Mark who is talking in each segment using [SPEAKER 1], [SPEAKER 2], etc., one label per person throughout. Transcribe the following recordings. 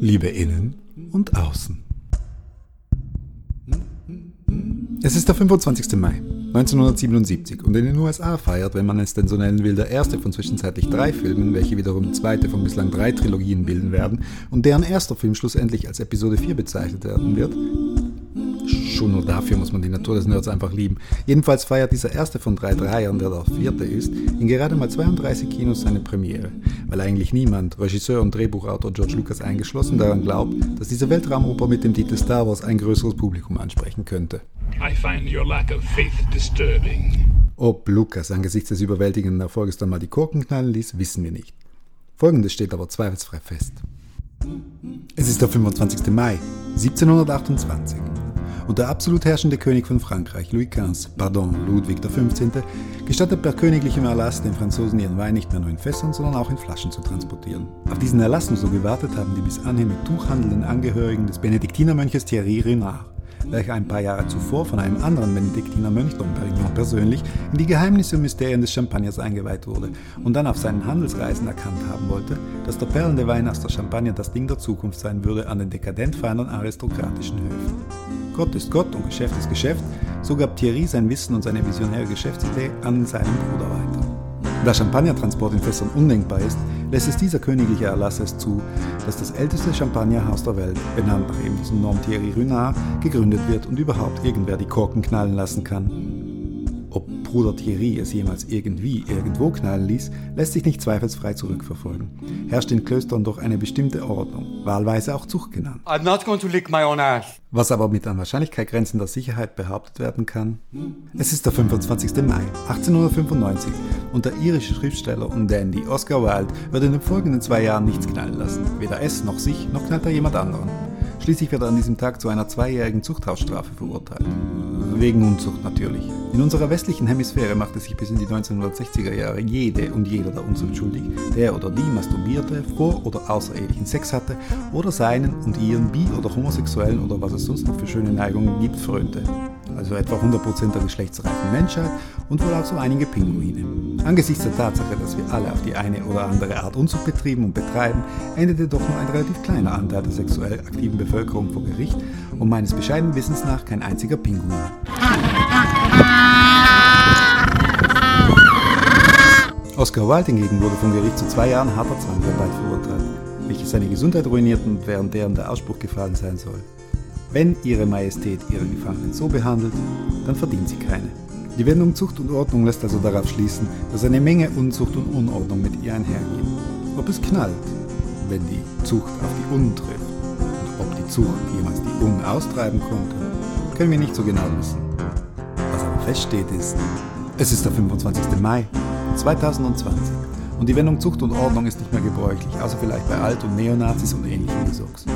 [SPEAKER 1] Liebe innen und außen. Es ist der 25. Mai 1977 und in den USA feiert, wenn man es denn so nennen will, der erste von zwischenzeitlich drei Filmen, welche wiederum zweite von bislang drei Trilogien bilden werden und deren erster Film schlussendlich als Episode 4 bezeichnet werden wird, Schon nur dafür muss man die Natur des Nerds einfach lieben. Jedenfalls feiert dieser erste von drei Dreiern, der der vierte ist, in gerade mal 32 Kinos seine Premiere, weil eigentlich niemand, Regisseur und Drehbuchautor George Lucas eingeschlossen, daran glaubt, dass diese Weltraumoper mit dem Titel Star Wars ein größeres Publikum ansprechen könnte. I find your lack of faith disturbing. Ob Lucas angesichts des überwältigenden Erfolges dann mal die Korken knallen ließ, wissen wir nicht. Folgendes steht aber zweifelsfrei fest. Es ist der 25. Mai 1728 und der absolut herrschende König von Frankreich, Louis XV, pardon, Ludwig XV., gestattet per königlichem Erlass den Franzosen ihren Wein nicht mehr nur in Fässern, sondern auch in Flaschen zu transportieren. Auf diesen Erlass nur so gewartet haben die bis anhin mit Tuch handelnden Angehörigen des Benediktinermönches Thierry Renard welcher ein paar Jahre zuvor von einem anderen Benediktinermönch, Dom Perignon persönlich, in die Geheimnisse und Mysterien des Champagners eingeweiht wurde und dann auf seinen Handelsreisen erkannt haben wollte, dass der perlende Wein aus der Champagner das Ding der Zukunft sein würde an den dekadent feinen aristokratischen Höfen. Gott ist Gott und Geschäft ist Geschäft, so gab Thierry sein Wissen und seine visionäre Geschäftsidee an seinen Bruder weiter. Da Champagnertransport in Fässern undenkbar ist, lässt es dieser königliche Erlass es zu, dass das älteste Champagnerhaus der Welt, benannt nach eben diesem Nom Thierry Runard, gegründet wird und überhaupt irgendwer die Korken knallen lassen kann. Ob Bruder Thierry es jemals irgendwie irgendwo knallen ließ, lässt sich nicht zweifelsfrei zurückverfolgen. Herrscht in Klöstern doch eine bestimmte Ordnung, wahlweise auch Zucht genannt. I'm not going to lick my own ass. Was aber mit an Wahrscheinlichkeit grenzender Sicherheit behauptet werden kann. Es ist der 25. Mai 1895 und der irische Schriftsteller und Dandy Oscar Wilde wird in den folgenden zwei Jahren nichts knallen lassen. Weder es noch sich, noch knallt er jemand anderen. Schließlich wird er an diesem Tag zu einer zweijährigen Zuchthausstrafe verurteilt. Wegen Unzucht natürlich. In unserer westlichen Hemisphäre machte sich bis in die 1960er Jahre jede und jeder der Unzucht schuldig, der oder die masturbierte, vor- oder außerehelichen Sex hatte oder seinen und ihren bi- oder homosexuellen oder was es sonst noch für schöne Neigungen gibt, frönte. Also etwa 100% der geschlechtsreifen Menschheit und wohl auch so einige Pinguine. Angesichts der Tatsache, dass wir alle auf die eine oder andere Art Unzucht betrieben und betreiben, endete doch nur ein relativ kleiner Anteil der sexuell aktiven Bevölkerung vor Gericht und meines bescheidenen Wissens nach kein einziger Pinguin. Oscar Wilde hingegen wurde vom Gericht zu zwei Jahren harter Zwangsarbeit verurteilt, welche seine Gesundheit ruinierten und während deren der Ausspruch gefallen sein soll. Wenn Ihre Majestät Ihre Gefangenen so behandelt, dann verdient sie keine. Die Wendung Zucht und Ordnung lässt also darauf schließen, dass eine Menge Unzucht und Unordnung mit ihr einhergeht. Ob es knallt, wenn die Zucht auf die Un trifft, und ob die Zucht jemals die Un austreiben konnte, können wir nicht so genau wissen. Was aber feststeht ist, es ist der 25. Mai 2020 und die Wendung Zucht und Ordnung ist nicht mehr gebräuchlich, außer vielleicht bei Alt- und Neonazis und ähnlichen Gesocks.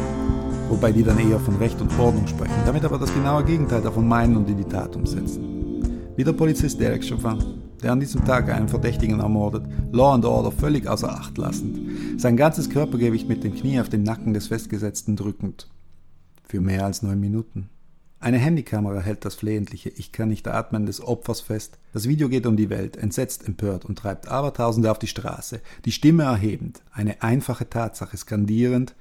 [SPEAKER 1] Wobei die dann eher von Recht und Ordnung sprechen, damit aber das genaue Gegenteil davon meinen und in die Tat umsetzen. Wie der Polizist Derek Chauvin, der an diesem Tag einen Verdächtigen ermordet, Law and Order völlig außer Acht lassend, sein ganzes Körpergewicht mit dem Knie auf den Nacken des Festgesetzten drückend. Für mehr als neun Minuten. Eine Handykamera hält das flehentliche Ich kann nicht atmen des Opfers fest. Das Video geht um die Welt, entsetzt, empört und treibt Abertausende auf die Straße, die Stimme erhebend, eine einfache Tatsache skandierend,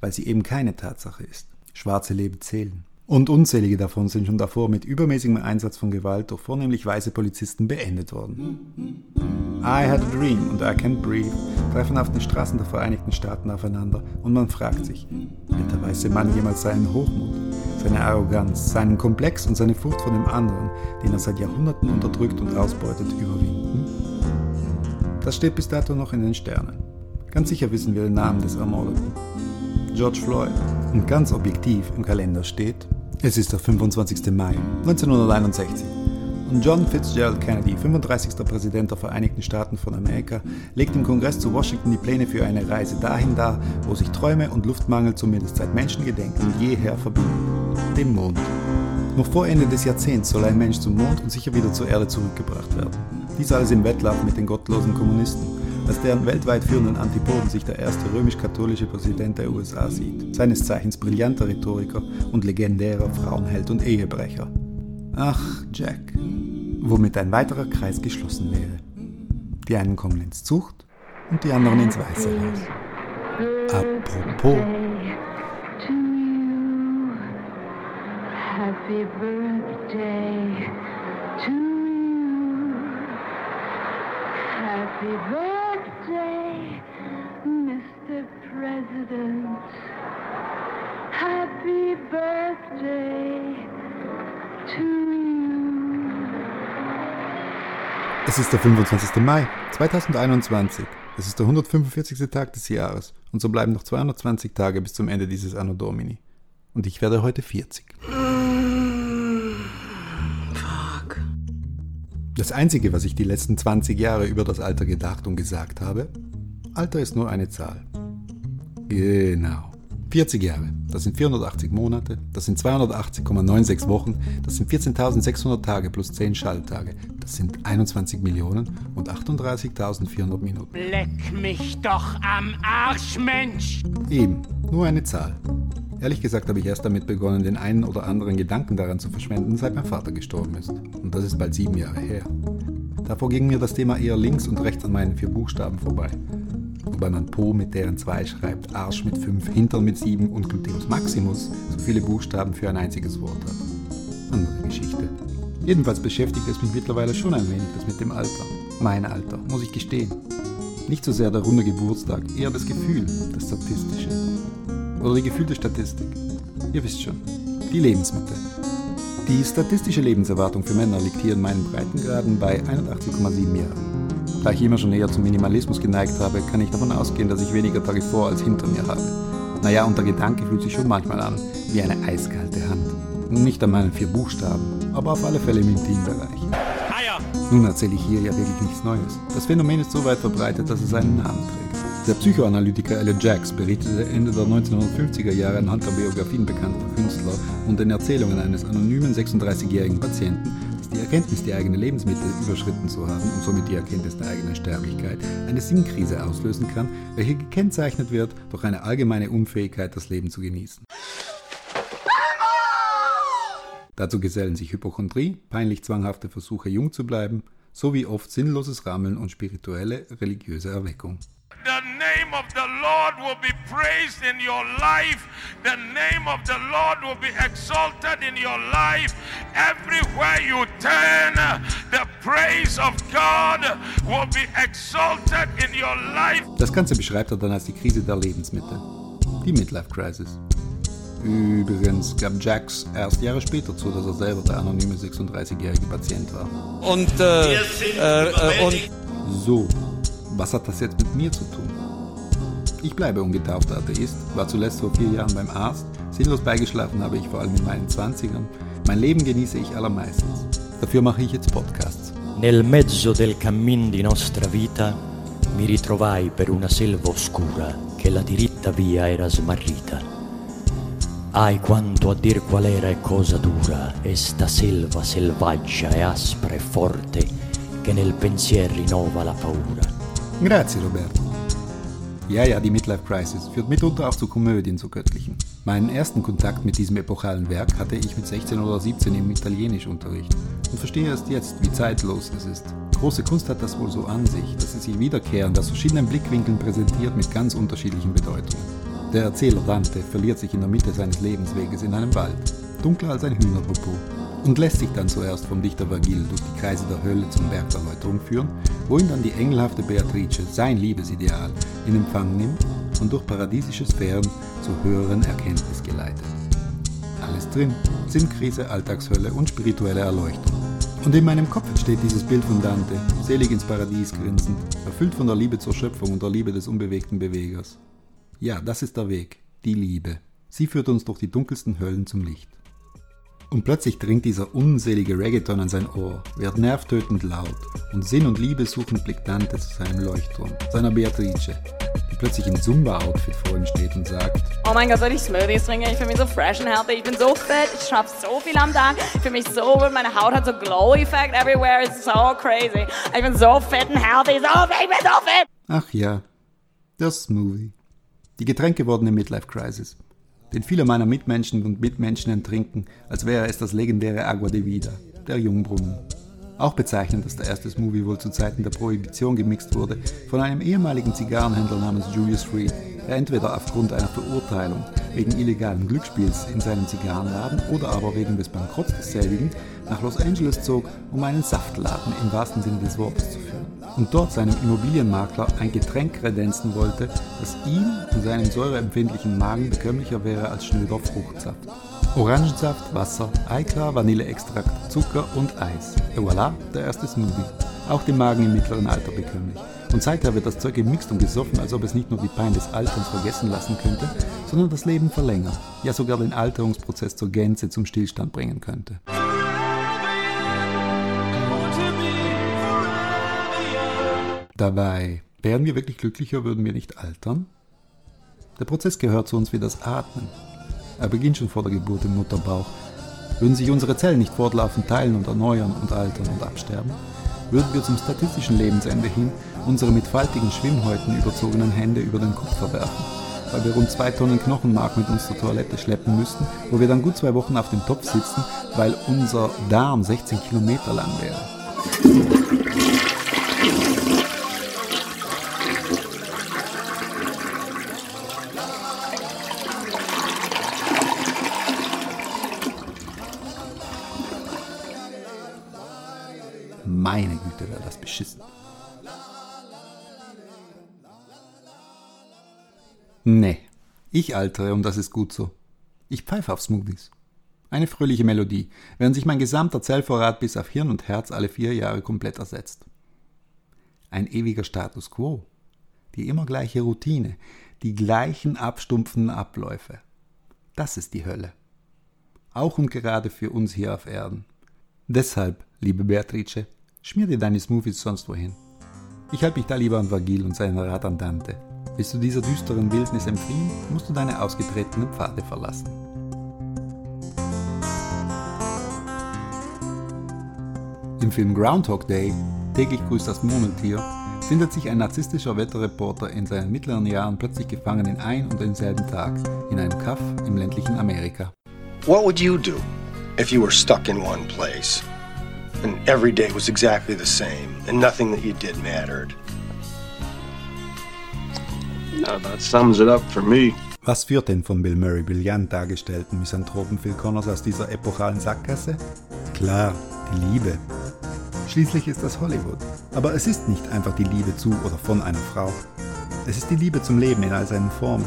[SPEAKER 1] weil sie eben keine Tatsache ist. Schwarze Leben zählen. Und unzählige davon sind schon davor mit übermäßigem Einsatz von Gewalt durch vornehmlich weiße Polizisten beendet worden. I Had a Dream und I Can't Breathe treffen auf den Straßen der Vereinigten Staaten aufeinander und man fragt sich, wird der weiße Mann jemals seinen Hochmut, seine Arroganz, seinen Komplex und seine Furcht vor dem anderen, den er seit Jahrhunderten unterdrückt und ausbeutet, überwinden? Das steht bis dato noch in den Sternen. Ganz sicher wissen wir den Namen des Ermordeten. George Floyd. Und ganz objektiv im Kalender steht, es ist der 25. Mai 1961 und John Fitzgerald Kennedy, 35. Präsident der Vereinigten Staaten von Amerika, legt im Kongress zu Washington die Pläne für eine Reise dahin dar, wo sich Träume und Luftmangel zumindest seit Menschengedenken jeher verbinden, dem Mond. Noch vor Ende des Jahrzehnts soll ein Mensch zum Mond und sicher wieder zur Erde zurückgebracht werden. Dies alles im Wettlauf mit den gottlosen Kommunisten als deren weltweit führenden Antipoden sich der erste römisch-katholische Präsident der USA sieht, seines Zeichens brillanter Rhetoriker und legendärer Frauenheld und Ehebrecher. Ach, Jack, womit ein weiterer Kreis geschlossen wäre. Die einen kommen ins Zucht, und die anderen ins Weiße Haus. Apropos. Happy birthday to you. Happy birthday, Mr. President. Happy birthday to you. Es ist der 25. Mai 2021. Es ist der 145. Tag des Jahres und so bleiben noch 220 Tage bis zum Ende dieses Anno Domini. Und ich werde heute 40. Das Einzige, was ich die letzten 20 Jahre über das Alter gedacht und gesagt habe, Alter ist nur eine Zahl. Genau. 40 Jahre, das sind 480 Monate, das sind 280,96 Wochen, das sind 14.600 Tage plus 10 Schalltage, das sind 21 Millionen und 38.400 Minuten.
[SPEAKER 2] Leck mich doch am Arsch, Mensch!
[SPEAKER 1] Eben, nur eine Zahl. Ehrlich gesagt habe ich erst damit begonnen, den einen oder anderen Gedanken daran zu verschwenden, seit mein Vater gestorben ist. Und das ist bald sieben Jahre her. Davor ging mir das Thema eher links und rechts an meinen vier Buchstaben vorbei man Po mit deren zwei schreibt, Arsch mit fünf, Hintern mit sieben und Gluteus Maximus so viele Buchstaben für ein einziges Wort hat. Andere Geschichte. Jedenfalls beschäftigt es mich mittlerweile schon ein wenig, das mit dem Alter. Mein Alter, muss ich gestehen. Nicht so sehr der runde Geburtstag, eher das Gefühl, das Statistische. Oder die gefühlte Statistik. Ihr wisst schon, die Lebensmittel. Die statistische Lebenserwartung für Männer liegt hier in meinen Breitengraden bei 81,7 Jahren. Da ich immer schon eher zum Minimalismus geneigt habe, kann ich davon ausgehen, dass ich weniger Tage vor als hinter mir habe. Naja, und der Gedanke fühlt sich schon manchmal an wie eine eiskalte Hand. Nicht an meinen vier Buchstaben, aber auf alle Fälle im Intimbereich. Nun erzähle ich hier ja wirklich nichts Neues. Das Phänomen ist so weit verbreitet, dass es einen Namen trägt. Der Psychoanalytiker Elliot Jacks berichtete Ende der 1950er Jahre anhand der Biografien bekannter Künstler und den Erzählungen eines anonymen 36-jährigen Patienten, die Erkenntnis, die eigene Lebensmittel überschritten zu haben und somit die Erkenntnis der eigenen Sterblichkeit eine Sinnkrise auslösen kann, welche gekennzeichnet wird durch eine allgemeine Unfähigkeit, das Leben zu genießen. Dazu gesellen sich Hypochondrie, peinlich zwanghafte Versuche, jung zu bleiben, sowie oft sinnloses Rammeln und spirituelle, religiöse Erweckung.
[SPEAKER 3] The name of the Lord will be praised in your life. The name of the Lord will be exalted in your life. Everywhere you turn, the praise of God will be exalted in your life.
[SPEAKER 1] Das Ganze beschreibt er dann als die Krise der Lebensmittel. Die Midlife Crisis. Übrigens gab Jax erst Jahre später zu, dass er selber der anonyme 36-jährige Patient war.
[SPEAKER 4] Und, äh, äh, äh, und.
[SPEAKER 1] So, was hat das jetzt mit mir zu tun? Ich bleibe ungetaufter Atheist, war zuletzt vor vier Jahren beim Arzt, sinnlos beigeschlafen habe ich vor allem in meinen Zwanzigern. Mein Leben genieße ich allermeistens. Dafür mache ich jetzt Podcasts.
[SPEAKER 5] Nel mezzo del cammin di nostra vita mi ritrovai per una selva oscura che la diritta via era smarrita. Ai quanto a dir qual era e cosa dura esta selva selvaggia e aspra e forte che nel pensier rinnova la paura.
[SPEAKER 1] Grazie, Roberto. Ja, ja, die Midlife Crisis führt mitunter auch zu Komödien, zu göttlichen. Meinen ersten Kontakt mit diesem epochalen Werk hatte ich mit 16 oder 17 im Italienischunterricht und verstehe erst jetzt, wie zeitlos es ist. Große Kunst hat das wohl so an sich, dass sie sich wiederkehrend aus verschiedenen Blickwinkeln präsentiert mit ganz unterschiedlichen Bedeutungen. Der Erzähler Dante verliert sich in der Mitte seines Lebensweges in einem Wald, dunkler als ein Hühnerpopo und lässt sich dann zuerst vom Dichter Vergil durch die Kreise der Hölle zum Berg der Läuterung führen, wo ihn dann die engelhafte Beatrice, sein Liebesideal, in Empfang nimmt und durch paradiesische Sphären zur höheren Erkenntnis geleitet. Alles drin, Sinnkrise, Alltagshölle und spirituelle Erleuchtung. Und in meinem Kopf entsteht dieses Bild von Dante, selig ins Paradies grinsend, erfüllt von der Liebe zur Schöpfung und der Liebe des unbewegten Bewegers. Ja, das ist der Weg, die Liebe. Sie führt uns durch die dunkelsten Höllen zum Licht. Und plötzlich dringt dieser unselige Reggaeton an sein Ohr, wird nervtötend laut und Sinn und Liebe suchend blickt Dante zu seinem Leuchtturm, seiner Beatrice, die plötzlich im Zumba-Outfit vor ihm steht und sagt
[SPEAKER 6] Oh mein Gott, soll ich Smoothies trinken? Ich fühle mich so fresh and healthy, ich bin so fit, ich schaffe so viel am Tag, ich fühle mich so gut, meine Haut hat so Glow-Effekt everywhere, it's so crazy. Ich bin so fit and healthy, so fit, ich bin so fit!
[SPEAKER 1] Ach ja, der Smoothie. Die getränkgewordene Midlife-Crisis den viele meiner Mitmenschen und Mitmenschen enttrinken, als wäre es das legendäre Agua de Vida, der Jungbrunnen. Auch bezeichnend, dass der erste Movie wohl zu Zeiten der Prohibition gemixt wurde von einem ehemaligen Zigarrenhändler namens Julius Reed, der entweder aufgrund einer Verurteilung wegen illegalen Glücksspiels in seinem Zigarrenladen oder aber wegen des Bankrotts desselbigen nach Los Angeles zog, um einen Saftladen im wahrsten Sinne des Wortes zu und dort seinem Immobilienmakler ein Getränk kredenzen wollte, das ihm und seinem säureempfindlichen Magen bekömmlicher wäre als schnöder Fruchtsaft. Orangensaft, Wasser, Eiklar, Vanilleextrakt, Zucker und Eis. Et voilà, der erste Smoothie. Auch dem Magen im mittleren Alter bekömmlich. Und seither wird das Zeug gemixt und gesoffen, als ob es nicht nur die Pein des Alterns vergessen lassen könnte, sondern das Leben verlängern, ja sogar den Alterungsprozess zur Gänze zum Stillstand bringen könnte. Dabei, wären wir wirklich glücklicher, würden wir nicht altern? Der Prozess gehört zu uns wie das Atmen. Er beginnt schon vor der Geburt im Mutterbauch. Würden sich unsere Zellen nicht fortlaufend teilen und erneuern und altern und absterben, würden wir zum statistischen Lebensende hin unsere mit faltigen Schwimmhäuten überzogenen Hände über den Kopf verwerfen, weil wir rund zwei Tonnen Knochenmark mit uns zur Toilette schleppen müssten, wo wir dann gut zwei Wochen auf dem Topf sitzen, weil unser Darm 16 Kilometer lang wäre. Nee, ich altere und das ist gut so. Ich pfeife auf Smoothies. Eine fröhliche Melodie, während sich mein gesamter Zellvorrat bis auf Hirn und Herz alle vier Jahre komplett ersetzt. Ein ewiger Status quo. Die immer gleiche Routine, die gleichen abstumpfenden Abläufe. Das ist die Hölle. Auch und gerade für uns hier auf Erden. Deshalb, liebe Beatrice, schmier dir deine Smoothies sonst wohin. Ich halte mich da lieber an Vagil und seinen Rat an Dante. Willst du dieser düsteren Wildnis entfliehen, musst du deine ausgetretenen Pfade verlassen. Im Film Groundhog Day, täglich grüßt das Murmeltier, findet sich ein narzisstischer Wetterreporter in seinen mittleren Jahren plötzlich gefangen in ein und denselben Tag in einem Kaff im ländlichen Amerika.
[SPEAKER 7] What would you do if you were stuck in one place and every day was exactly the same and nothing that you did mattered?
[SPEAKER 1] Was führt den von Bill Murray brillant dargestellten Misanthropen Phil Connors aus dieser epochalen Sackgasse? Klar, die Liebe. Schließlich ist das Hollywood. Aber es ist nicht einfach die Liebe zu oder von einer Frau. Es ist die Liebe zum Leben in all seinen Formen.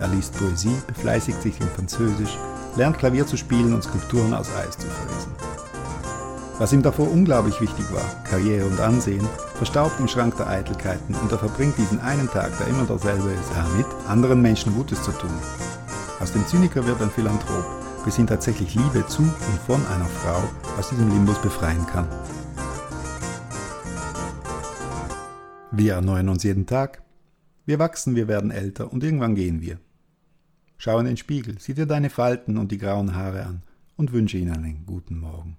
[SPEAKER 1] Er liest Poesie, befleißigt sich in Französisch, lernt Klavier zu spielen und Skulpturen aus Eis zu fräsen. Was ihm davor unglaublich wichtig war, Karriere und Ansehen, verstaubt im Schrank der Eitelkeiten und er verbringt diesen einen Tag, der immer derselbe ist, damit anderen Menschen Gutes zu tun. Aus dem Zyniker wird ein Philanthrop, bis ihn tatsächlich Liebe zu und von einer Frau aus diesem Limbus befreien kann. Wir erneuern uns jeden Tag. Wir wachsen, wir werden älter und irgendwann gehen wir. Schau in den Spiegel, sieh dir deine Falten und die grauen Haare an und wünsche ihnen einen guten Morgen.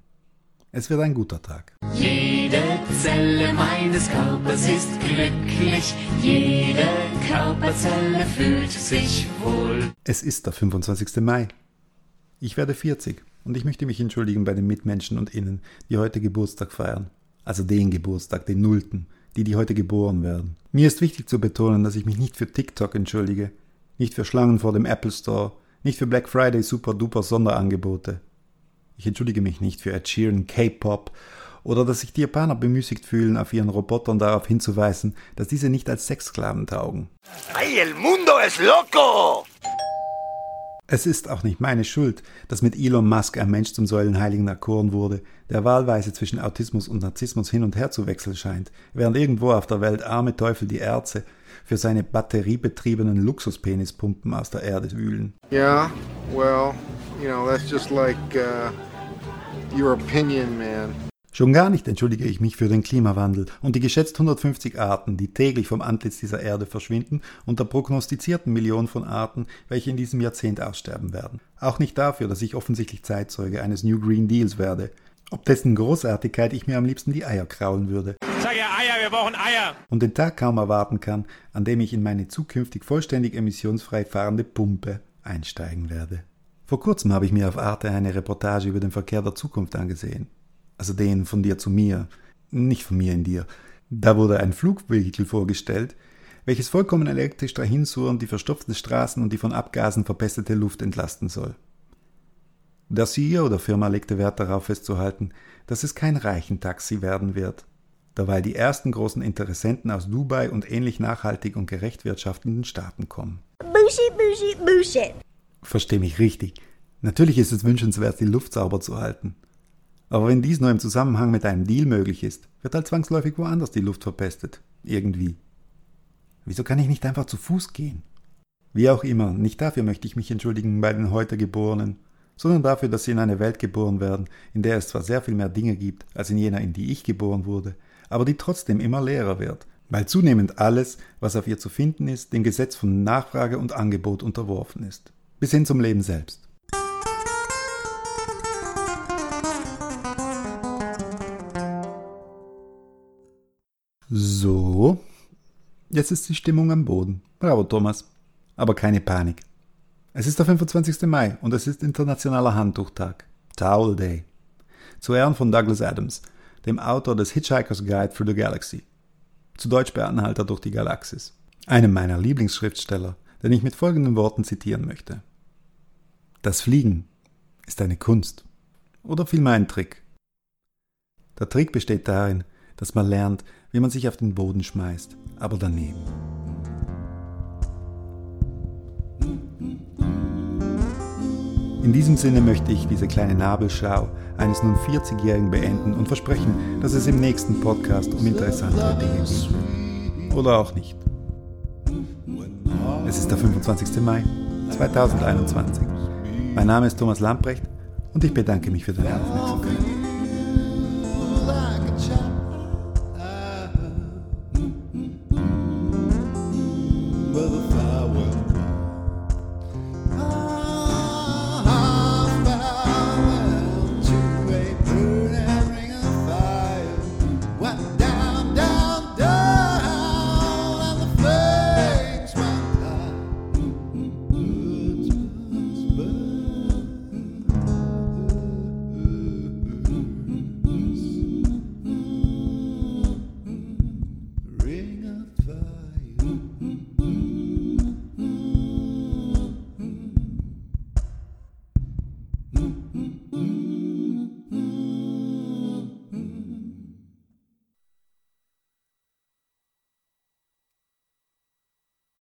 [SPEAKER 1] Es wird ein guter Tag.
[SPEAKER 2] Jede Zelle meines Körpers ist glücklich, jede Körperzelle fühlt sich wohl.
[SPEAKER 1] Es ist der 25. Mai. Ich werde 40 und ich möchte mich entschuldigen bei den Mitmenschen und Innen, die heute Geburtstag feiern. Also den Geburtstag, den Nullten, die, die heute geboren werden. Mir ist wichtig zu betonen, dass ich mich nicht für TikTok entschuldige, nicht für Schlangen vor dem Apple Store, nicht für Black Friday super duper Sonderangebote. Ich entschuldige mich nicht für Ed Sheeran, K-Pop oder dass sich die Japaner bemüßigt fühlen, auf ihren Robotern darauf hinzuweisen, dass diese nicht als Sexsklaven taugen.
[SPEAKER 8] ¡Ay, el mundo es loco!
[SPEAKER 1] Es ist auch nicht meine Schuld, dass mit Elon Musk ein Mensch zum Säulenheiligen erkoren wurde, der wahlweise zwischen Autismus und Narzissmus hin und her zu wechseln scheint, während irgendwo auf der Welt arme Teufel die Erze für seine batteriebetriebenen Luxuspenispumpen aus der Erde wühlen.
[SPEAKER 9] Yeah, well, you know, that's just like uh, your opinion, man.
[SPEAKER 1] Schon gar nicht entschuldige ich mich für den Klimawandel und die geschätzt 150 Arten, die täglich vom Antlitz dieser Erde verschwinden und der prognostizierten Million von Arten, welche in diesem Jahrzehnt aussterben werden. Auch nicht dafür, dass ich offensichtlich Zeitzeuge eines New Green Deals werde, ob dessen Großartigkeit ich mir am liebsten die Eier kraulen würde.
[SPEAKER 2] Sag ja Eier, wir brauchen Eier.
[SPEAKER 1] Und den Tag kaum erwarten kann, an dem ich in meine zukünftig vollständig emissionsfrei fahrende Pumpe einsteigen werde. Vor kurzem habe ich mir auf Arte eine Reportage über den Verkehr der Zukunft angesehen. also den von dir zu mir, nicht von mir in dir. Da wurde ein Flugvehikel vorgestellt, welches vollkommen elektrisch dahinsurrend die verstopften Straßen und die von Abgasen verpestete Luft entlasten soll. Der CEO der Firma legte Wert darauf festzuhalten, dass es kein Reichentaxi werden wird, da weil die ersten großen Interessenten aus Dubai und ähnlich nachhaltig und gerecht wirtschaftenden Staaten kommen.
[SPEAKER 10] Bullshit, bullshit, bullshit.
[SPEAKER 1] Versteh mich richtig. Natürlich ist es wünschenswert, die Luft sauber zu halten. Aber wenn dies nur im Zusammenhang mit einem Deal möglich ist, wird halt zwangsläufig woanders die Luft verpestet. Irgendwie. Wieso kann ich nicht einfach zu Fuß gehen? Wie auch immer, nicht dafür möchte ich mich entschuldigen bei den heute Geborenen, sondern dafür, dass sie in eine Welt geboren werden, in der es zwar sehr viel mehr Dinge gibt, als in jener, in die ich geboren wurde, aber die trotzdem immer leerer wird, weil zunehmend alles, was auf ihr zu finden ist, dem Gesetz von Nachfrage und Angebot unterworfen ist, bis hin zum Leben selbst. So, jetzt ist die Stimmung am Boden. Bravo, Thomas. Aber keine Panik. Es ist der 25. Mai und es ist Internationaler Handtuchtag. Towel Day. Zu Ehren von Douglas Adams, dem Autor des Hitchhiker's Guide through the Galaxy. Zu Deutsch Beanhalter durch die Galaxis. Einem meiner Lieblingsschriftsteller, den ich mit folgenden Worten zitieren möchte. Das Fliegen ist eine Kunst. Oder vielmehr ein Trick. Der Trick besteht darin, dass man lernt, wie man sich auf den Boden schmeißt, aber daneben. In diesem Sinne möchte ich diese kleine Nabelschau eines nun 40-Jährigen beenden und versprechen, dass es im nächsten Podcast um interessantere Dinge geht. Oder auch nicht. Es ist der 25. Mai 2021. Mein Name ist Thomas Lamprecht und ich bedanke mich für deine Aufmerksamkeit.